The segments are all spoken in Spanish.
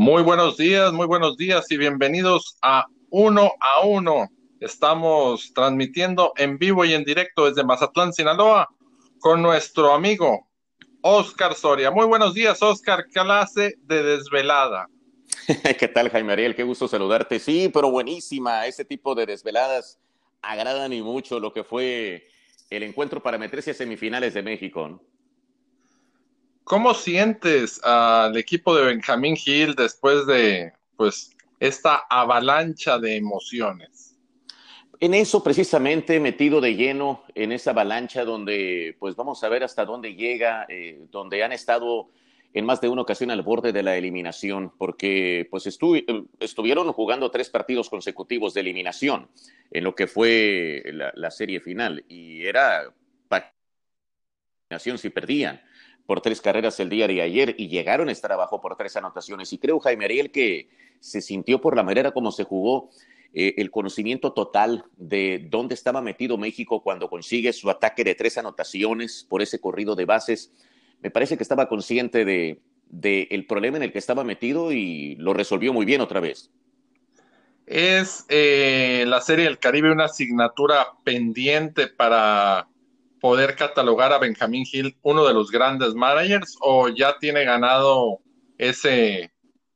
Muy buenos días, muy buenos días y bienvenidos a Uno a Uno. Estamos transmitiendo en vivo y en directo desde Mazatlán, Sinaloa, con nuestro amigo Oscar Soria. Muy buenos días, Oscar, clase de desvelada. ¿Qué tal, Jaime Ariel? Qué gusto saludarte. Sí, pero buenísima. Ese tipo de desveladas agradan y mucho lo que fue el encuentro para meterse a semifinales de México. ¿Cómo sientes al equipo de Benjamín Hill después de pues esta avalancha de emociones? En eso precisamente metido de lleno en esa avalancha donde pues vamos a ver hasta dónde llega, eh, donde han estado en más de una ocasión al borde de la eliminación, porque pues estuvieron jugando tres partidos consecutivos de eliminación en lo que fue la, la serie final y era eliminación si perdían por tres carreras el día de ayer y llegaron a estar abajo por tres anotaciones. Y creo, Jaime Ariel, que se sintió por la manera como se jugó eh, el conocimiento total de dónde estaba metido México cuando consigue su ataque de tres anotaciones por ese corrido de bases. Me parece que estaba consciente de, el problema en el que estaba metido y lo resolvió muy bien otra vez. ¿Es eh, la Serie del Caribe una asignatura pendiente para poder catalogar a Benjamín Hill uno de los grandes managers o ya tiene ganado ese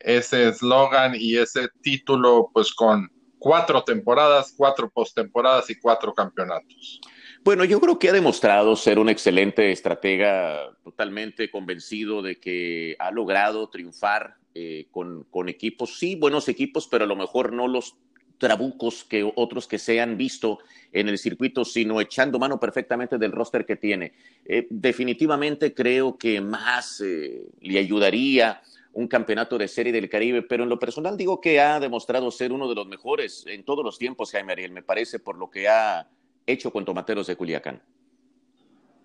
ese eslogan y ese título pues con cuatro temporadas, cuatro postemporadas y cuatro campeonatos? Bueno, yo creo que ha demostrado ser un excelente estratega, totalmente convencido de que ha logrado triunfar eh, con, con, equipos, sí, buenos equipos, pero a lo mejor no los trabucos que otros que se han visto en el circuito, sino echando mano perfectamente del roster que tiene. Eh, definitivamente creo que más eh, le ayudaría un campeonato de serie del Caribe, pero en lo personal digo que ha demostrado ser uno de los mejores en todos los tiempos, Jaime Ariel, me parece, por lo que ha hecho con Tomateros de Culiacán.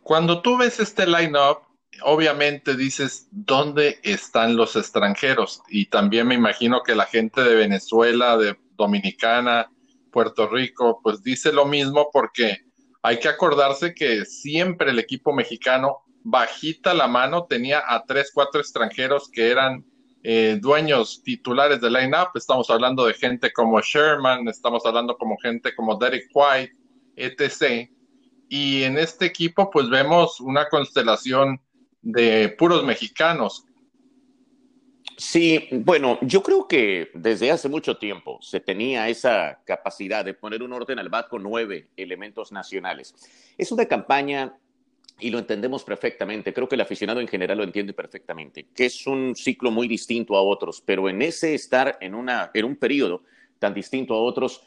Cuando tú ves este line-up, obviamente dices, ¿dónde están los extranjeros? Y también me imagino que la gente de Venezuela, de Dominicana, Puerto Rico, pues dice lo mismo porque hay que acordarse que siempre el equipo mexicano bajita la mano tenía a tres, cuatro extranjeros que eran eh, dueños titulares del line-up. Estamos hablando de gente como Sherman, estamos hablando como gente como Derek White, etc. Y en este equipo pues vemos una constelación de puros mexicanos. Sí, bueno, yo creo que desde hace mucho tiempo se tenía esa capacidad de poner un orden al bat con nueve elementos nacionales. Es una campaña, y lo entendemos perfectamente, creo que el aficionado en general lo entiende perfectamente, que es un ciclo muy distinto a otros, pero en ese estar en, una, en un periodo tan distinto a otros,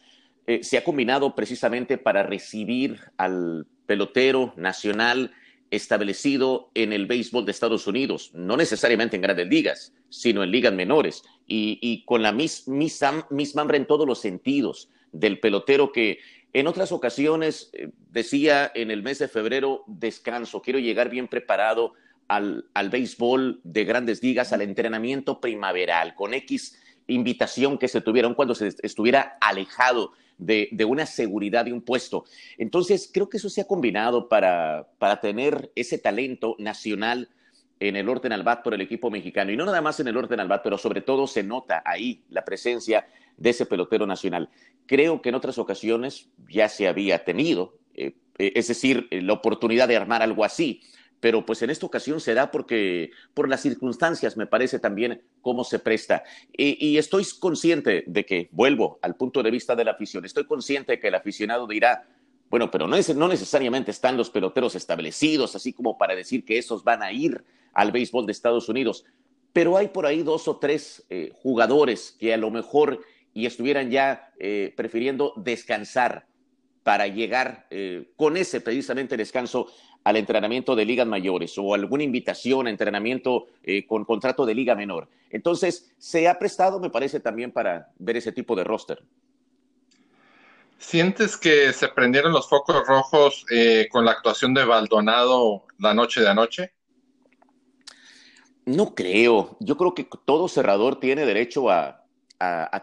eh, se ha combinado precisamente para recibir al pelotero nacional establecido en el béisbol de Estados Unidos, no necesariamente en grandes ligas, sino en ligas menores, y, con la misma hambre en todos los sentidos del pelotero que en otras ocasiones eh, decía en el mes de febrero, descanso, quiero llegar bien preparado al, al béisbol de grandes ligas, al entrenamiento primaveral, con X invitación que se tuvieron cuando se estuviera alejado de, una seguridad de un puesto. Entonces, creo que eso se ha combinado para, para tener ese talento nacional en el orden al bat por el equipo mexicano. Y no nada más en el orden al bat, pero sobre todo se nota ahí la presencia de ese pelotero nacional. Creo que en otras ocasiones ya se había tenido, eh, es decir, la oportunidad de armar algo así pero pues en esta ocasión se da porque por las circunstancias me parece también cómo se presta. Y, estoy consciente de que, vuelvo al punto de vista de la afición, estoy consciente de que el aficionado dirá, bueno, pero no, es, no necesariamente están los peloteros establecidos, así como para decir que esos van a ir al béisbol de Estados Unidos, pero hay por ahí dos o tres eh, jugadores que a lo mejor y estuvieran ya eh, prefiriendo descansar para llegar eh, con ese precisamente descanso al entrenamiento de ligas mayores o alguna invitación a entrenamiento eh, con contrato de liga menor. Entonces, se ha prestado, me parece, también para ver ese tipo de roster. ¿Sientes que se prendieron los focos rojos eh, con la actuación de Baldonado la noche de anoche? No creo. Yo creo que todo cerrador tiene derecho a,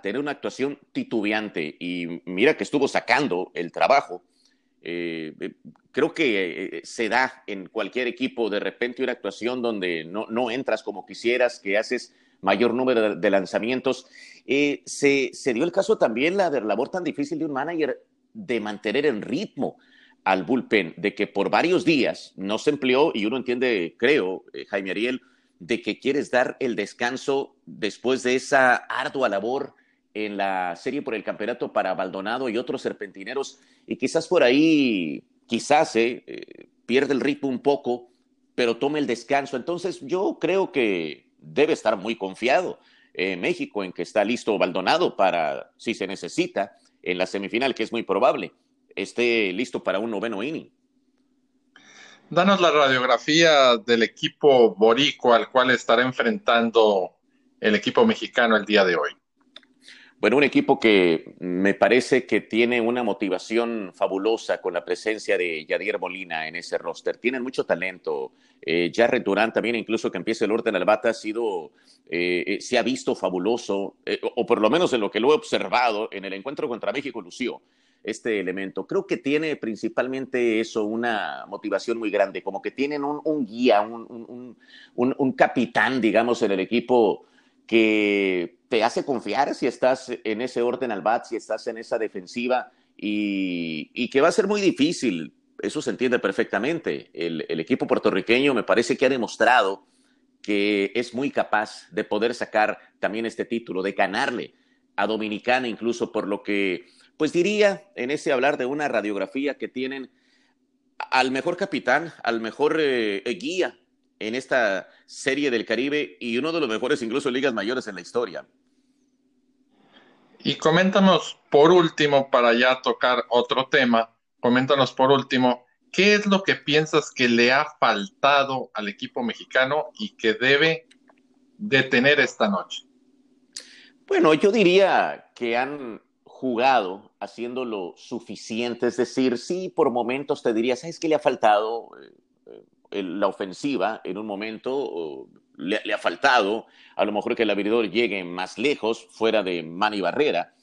tener una actuación titubeante y mira que estuvo sacando el trabajo. Eh, creo que eh, se da en cualquier equipo de repente una actuación donde no, no, entras como quisieras, que haces mayor número de, lanzamientos. Eh, se, dio el caso también la labor tan difícil de un manager de mantener en ritmo al bullpen, de que por varios días no se empleó, y uno entiende, creo, eh, Jaime Ariel, de que quieres dar el descanso después de esa ardua labor en la serie por el campeonato para Baldonado y otros serpentineros, y quizás por ahí, quizás eh, eh, pierde el ritmo un poco, pero tome el descanso. Entonces yo creo que debe estar muy confiado México en que está listo Baldonado para, si se necesita, en la semifinal, que es muy probable, esté listo para un noveno inning. Danos la radiografía del equipo borico al cual estará enfrentando el equipo mexicano el día de hoy. Bueno, un equipo que me parece que tiene una motivación fabulosa con la presencia de Yadier Molina en ese roster. Tienen mucho talento. Eh, Jared Durán también, incluso que empiece el orden al bata, ha sido, eh, eh, se ha visto fabuloso, eh, o por lo menos en lo que lo he observado en el encuentro contra México, lució este elemento. Creo que tiene principalmente eso, una motivación muy grande, como que tienen un, guía, un, un capitán, digamos, en el equipo que te hace confiar si estás en ese orden al bat, si estás en esa defensiva y, que va a ser muy difícil. Eso se entiende perfectamente. El, equipo puertorriqueño me parece que ha demostrado que es muy capaz de poder sacar también este título, de ganarle a Dominicana incluso por lo que, pues diría en ese hablar de una radiografía que tienen al mejor capitán, al mejor eh, guía en esta serie del Caribe y uno de los mejores incluso ligas mayores en la historia. Y coméntanos por último, para ya tocar otro tema, coméntanos por último, ¿qué es lo que piensas que le ha faltado al equipo mexicano y que debe detener esta noche? Bueno, yo diría que han jugado haciendo lo suficiente, es decir, sí, por momentos te diría, ¿sabes qué le ha faltado? Eh, la ofensiva en un momento le, ha faltado, a lo mejor que el abridor llegue más lejos, fuera de Manny Barrera.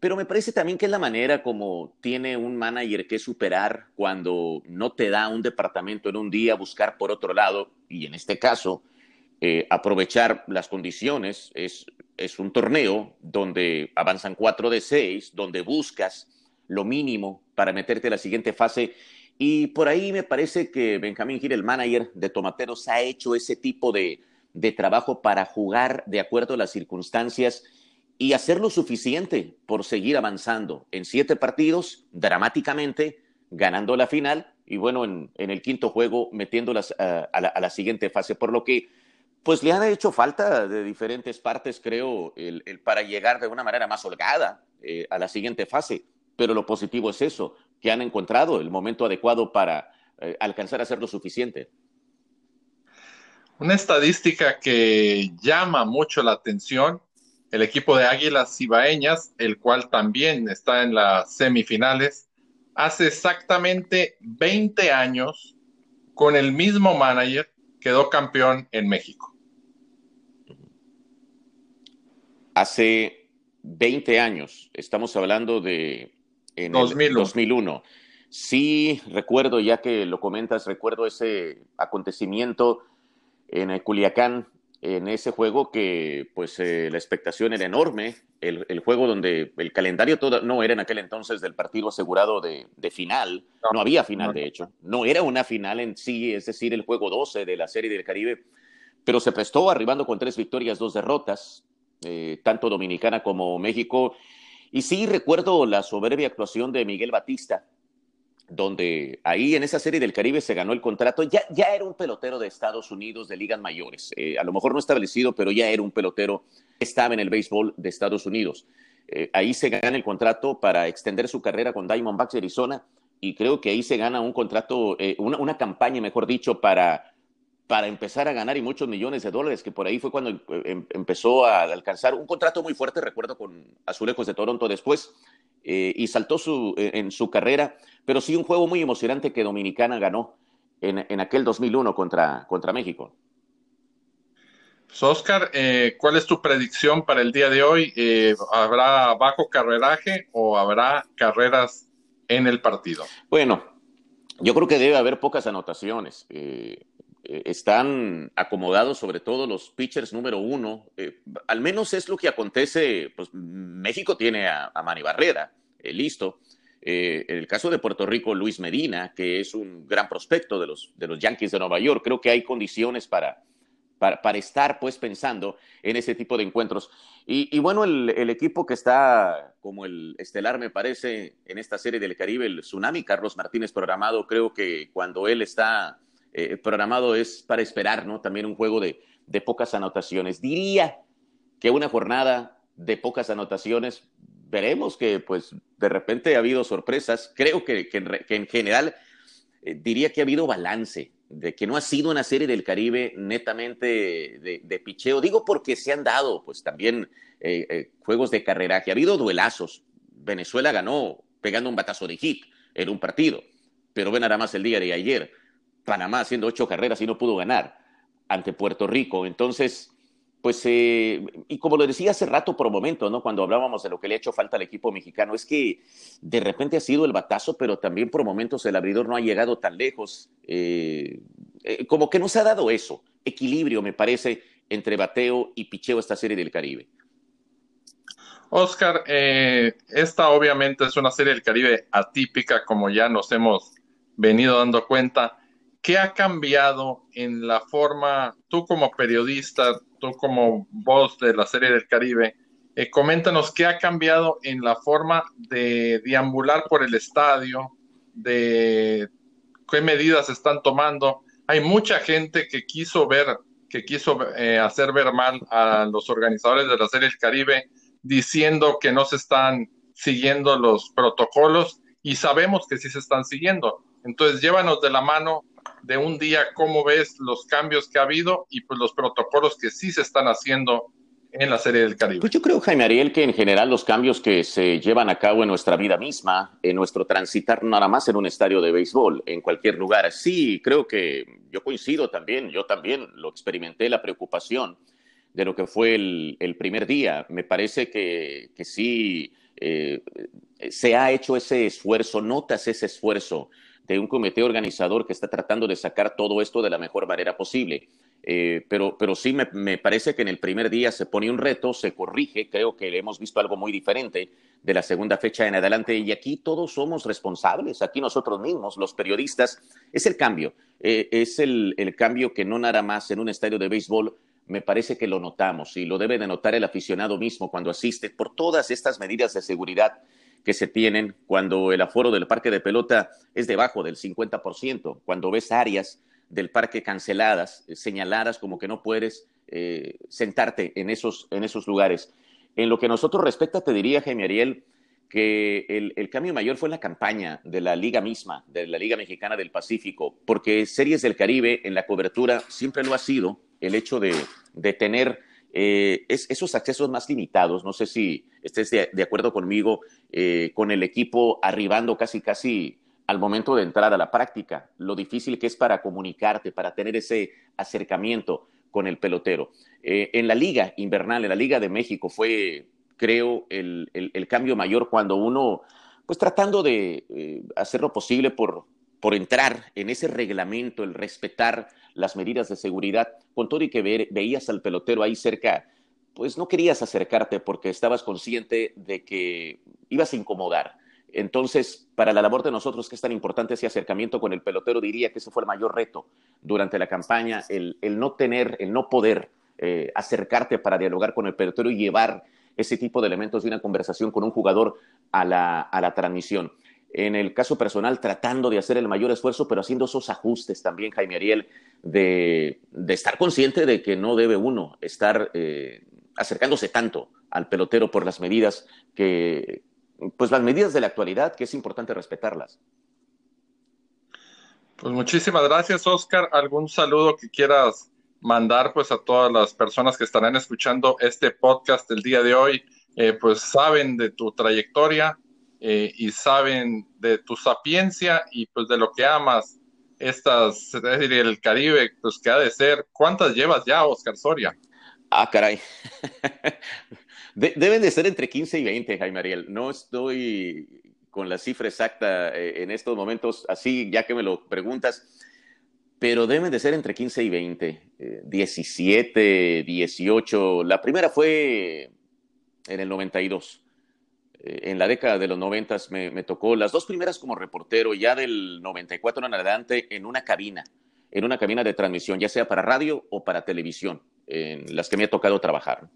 Pero me parece también que es la manera como tiene un manager que superar cuando no te da un departamento en un día, buscar por otro lado, y en este caso, eh, aprovechar las condiciones. Es, es un torneo donde avanzan cuatro de seis, donde buscas lo mínimo para meterte a la siguiente fase y por ahí me parece que Benjamín Gil, el manager de Tomateros, ha hecho ese tipo de, trabajo para jugar de acuerdo a las circunstancias y hacer lo suficiente por seguir avanzando en siete partidos, dramáticamente, ganando la final y bueno, en, el quinto juego metiéndolas uh, a, la, siguiente fase, por lo que pues le han hecho falta de diferentes partes, creo, el, para llegar de una manera más holgada eh, a la siguiente fase. Pero lo positivo es eso, que han encontrado el momento adecuado para eh, alcanzar a ser lo suficiente. Una estadística que llama mucho la atención, el equipo de Águilas Cibaeñas, el cual también está en las semifinales, hace exactamente 20 años, con el mismo manager, quedó campeón en México. Hace 20 años, estamos hablando de en 2001. Sí, recuerdo, ya que lo comentas, recuerdo ese acontecimiento en Culiacán, en ese juego que pues eh, la expectación era enorme, el, juego donde el calendario todo, no era en aquel entonces del partido asegurado de, final, no, había final de hecho, no era una final en sí, es decir, el juego 12 de la Serie del Caribe, pero se prestó arribando con tres victorias, dos derrotas, eh, tanto Dominicana como México, y sí recuerdo la soberbia actuación de Miguel Batista, donde ahí en esa serie del Caribe se ganó el contrato. Ya, ya era un pelotero de Estados Unidos de ligas mayores, eh, a lo mejor no establecido, pero ya era un pelotero estaba en el béisbol de Estados Unidos. Eh, ahí se gana el contrato para extender su carrera con Diamondbacks Arizona y creo que ahí se gana un contrato, una, una, campaña, mejor dicho, para para empezar a ganar y muchos millones de dólares, que por ahí fue cuando em, empezó a alcanzar un contrato muy fuerte, recuerdo, con Azulejos de Toronto después, eh, y saltó su, e, en su carrera, pero sí un juego muy emocionante que Dominicana ganó en, en aquel 2001 contra, contra México. Pues Oscar, eh, ¿cuál es tu predicción para el día de hoy? Eh, ¿Habrá bajo carreraje o habrá carreras en el partido? Bueno, yo creo que debe haber pocas anotaciones eh, están acomodados sobre todo los pitchers número uno. Eh, al menos es lo que acontece, pues México tiene a, a Manny Barrera, listo. en el caso de Puerto Rico, Luis Medina, que es un gran prospecto de los, de los Yankees de Nueva York, creo que hay condiciones para, para, estar pues pensando en ese tipo de encuentros. Y, bueno, el, equipo que está como el estelar, me parece, en esta serie del Caribe, el Tsunami, Carlos Martínez programado, creo que cuando él está eh, programado es para esperar, ¿no? También un juego de, pocas anotaciones. Diría que una jornada de pocas anotaciones, veremos que pues de repente ha habido sorpresas. Creo que, en, general eh, diría que ha habido balance de que no ha sido una serie del Caribe netamente de, picheo. Digo porque se han dado, pues también eh, juegos de carrera, que ha habido duelazos. Venezuela ganó pegando un batazo de hit en un partido, pero ven nada más el día de ayer. Panamá haciendo ocho carreras y no pudo ganar ante Puerto Rico. Entonces, pues, eh, y como lo decía hace rato por momento, ¿no? Cuando hablábamos de lo que le ha hecho falta al equipo mexicano, es que de repente ha sido el batazo, pero también por momentos el abridor no ha llegado tan lejos. Eh, eh, como que no se ha dado eso, equilibrio, me parece, entre bateo y picheo esta serie del Caribe. Oscar, esta obviamente es una serie del Caribe atípica, como ya nos hemos venido dando cuenta. ¿Qué ha cambiado en la forma, tú como periodista, tú como voz de la serie del Caribe, eh, coméntanos qué ha cambiado en la forma de deambular por el estadio, de qué medidas están tomando. Hay mucha gente que quiso ver, que quiso eh, hacer ver mal a los organizadores de la serie del Caribe, diciendo que no se están siguiendo los protocolos y sabemos que sí se están siguiendo. Entonces, llévanos de la mano de un día, cómo ves los cambios que ha habido y pues los protocolos que sí se están haciendo en la Serie del Caribe. Pues yo creo, Jaime Ariel, que en general los cambios que se llevan a cabo en nuestra vida misma, en nuestro transitar nada más en un estadio de béisbol, en cualquier lugar, sí, creo que yo coincido también, yo también lo experimenté, la preocupación de lo que fue el, primer día. Me parece que, que sí eh, se ha hecho ese esfuerzo, notas ese esfuerzo de un comité organizador que está tratando de sacar todo esto de la mejor manera posible. Eh, pero, pero sí me, parece que en el primer día se pone un reto, se corrige, creo que hemos visto algo muy diferente de la segunda fecha en adelante y aquí todos somos responsables, aquí nosotros mismos, los periodistas, es el cambio, eh, es el, el cambio que no nada más en un estadio de béisbol me parece que lo notamos y lo debe de notar el aficionado mismo cuando asiste por todas estas medidas de seguridad que se tienen cuando el aforo del parque de pelota es debajo del 50%, cuando ves áreas del parque canceladas, eh, señaladas como que no puedes eh, sentarte en esos, en esos lugares. En lo que nosotros respecta, te diría, Jaime Ariel, que el, cambio mayor fue la campaña de la liga misma, de la Liga Mexicana del Pacífico, porque Series del Caribe en la cobertura siempre lo ha sido el hecho de, de tener eh, es, esos accesos más limitados, no sé si estés de, acuerdo conmigo, eh, con el equipo arribando casi, casi al momento de entrar a la práctica, lo difícil que es para comunicarte, para tener ese acercamiento con el pelotero. Eh, en la liga invernal, en la Liga de México, fue, creo, el, el cambio mayor cuando uno, pues tratando de hacer lo posible por, por entrar en ese reglamento, el respetar las medidas de seguridad, con todo y que veías al pelotero ahí cerca, pues no querías acercarte porque estabas consciente de que ibas a incomodar. Entonces, para la labor de nosotros, que es tan importante ese acercamiento con el pelotero, diría que ese fue el mayor reto durante la campaña, el, no tener, el no poder eh, acercarte para dialogar con el pelotero y llevar ese tipo de elementos de una conversación con un jugador a la, a la transmisión en el caso personal tratando de hacer el mayor esfuerzo, pero haciendo esos ajustes también, Jaime Ariel, de, estar consciente de que no debe uno estar eh, acercándose tanto al pelotero por las medidas que, pues las medidas de la actualidad, que es importante respetarlas. Pues muchísimas gracias, Oscar. ¿Algún saludo que quieras mandar pues a todas las personas que estarán escuchando este podcast el día de hoy? Eh, pues saben de tu trayectoria, eh, y saben de tu sapiencia y pues de lo que amas estas serie del Caribe, pues que ha de ser. ¿Cuántas llevas ya, Oscar Soria? Ah, caray. deben de ser entre 15 y 20, Jaime Ariel. No estoy con la cifra exacta eh, en estos momentos, así ya que me lo preguntas, pero deben de ser entre 15 y 20, 17, 18. La primera fue en el 92. Eh, en la década de los 90 me, me tocó las dos primeras como reportero, ya del 94 en adelante, en una cabina, en una cabina de transmisión, ya sea para radio o para televisión, en las que me ha tocado trabajar.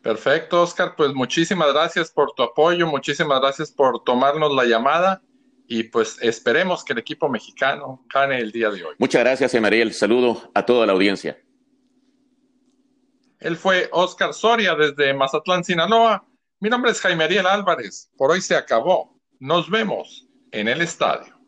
Perfecto, Oscar. Pues muchísimas gracias por tu apoyo, muchísimas gracias por tomarnos la llamada y pues esperemos que el equipo mexicano gane el día de hoy. Muchas gracias, Emariel. Saludo a toda la audiencia. Él fue Oscar Soria desde Mazatlán, Sinaloa. Mi nombre es Jaime Ariel Álvarez. Por hoy se acabó. Nos vemos en el estadio.